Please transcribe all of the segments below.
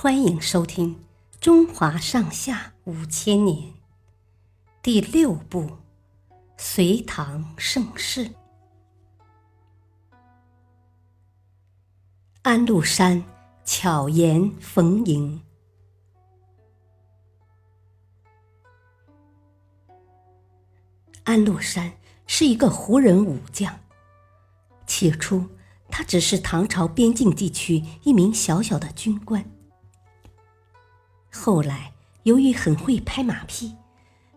欢迎收听《中华上下五千年》第六部《隋唐盛世》。安禄山巧言逢迎。安禄山是一个胡人武将，起初他只是唐朝边境地区一名小小的军官。后来，由于很会拍马屁，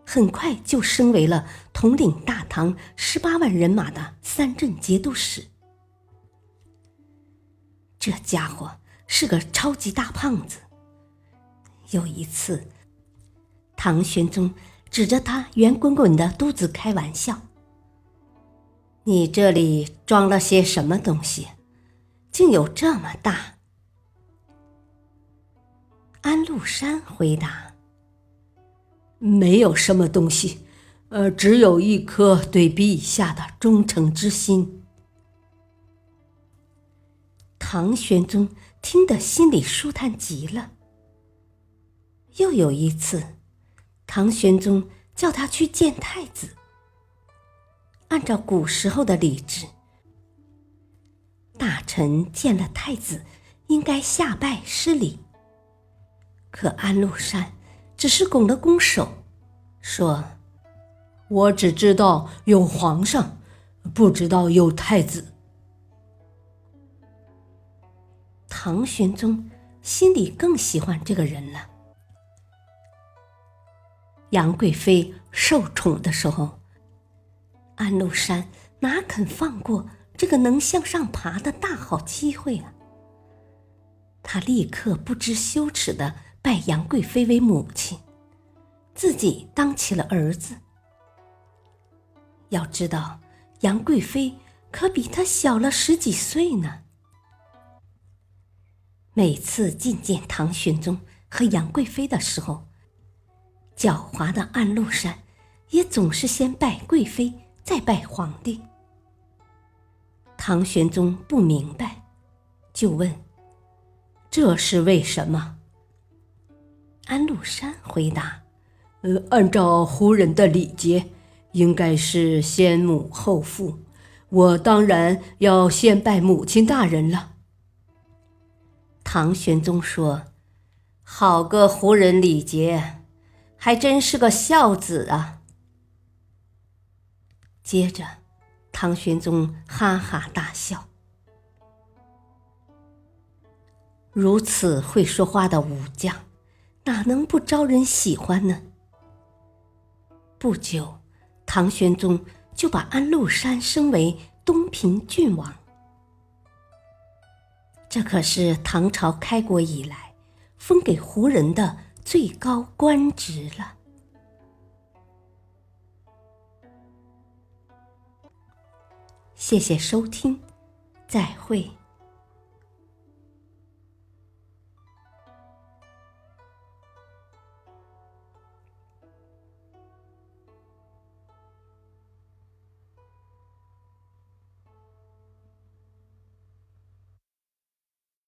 很快就升为了统领大唐十八万人马的三镇节度使。这家伙是个超级大胖子。有一次，唐玄宗指着他圆滚滚的肚子开玩笑：“你这里装了些什么东西，竟有这么大？”陆山回答：“没有什么东西，呃，只有一颗对陛下的忠诚之心。”唐玄宗听得心里舒坦极了。又有一次，唐玄宗叫他去见太子。按照古时候的礼制，大臣见了太子，应该下拜施礼。可安禄山只是拱了拱手，说：“我只知道有皇上，不知道有太子。”唐玄宗心里更喜欢这个人了。杨贵妃受宠的时候，安禄山哪肯放过这个能向上爬的大好机会啊？他立刻不知羞耻的。拜杨贵妃为母亲，自己当起了儿子。要知道，杨贵妃可比他小了十几岁呢。每次觐见唐玄宗和杨贵妃的时候，狡猾的安禄山也总是先拜贵妃，再拜皇帝。唐玄宗不明白，就问：“这是为什么？”安禄山回答：“呃，按照胡人的礼节，应该是先母后父。我当然要先拜母亲大人了。”唐玄宗说：“好个胡人礼节，还真是个孝子啊！”接着，唐玄宗哈哈大笑。如此会说话的武将。哪能不招人喜欢呢？不久，唐玄宗就把安禄山升为东平郡王。这可是唐朝开国以来封给胡人的最高官职了。谢谢收听，再会。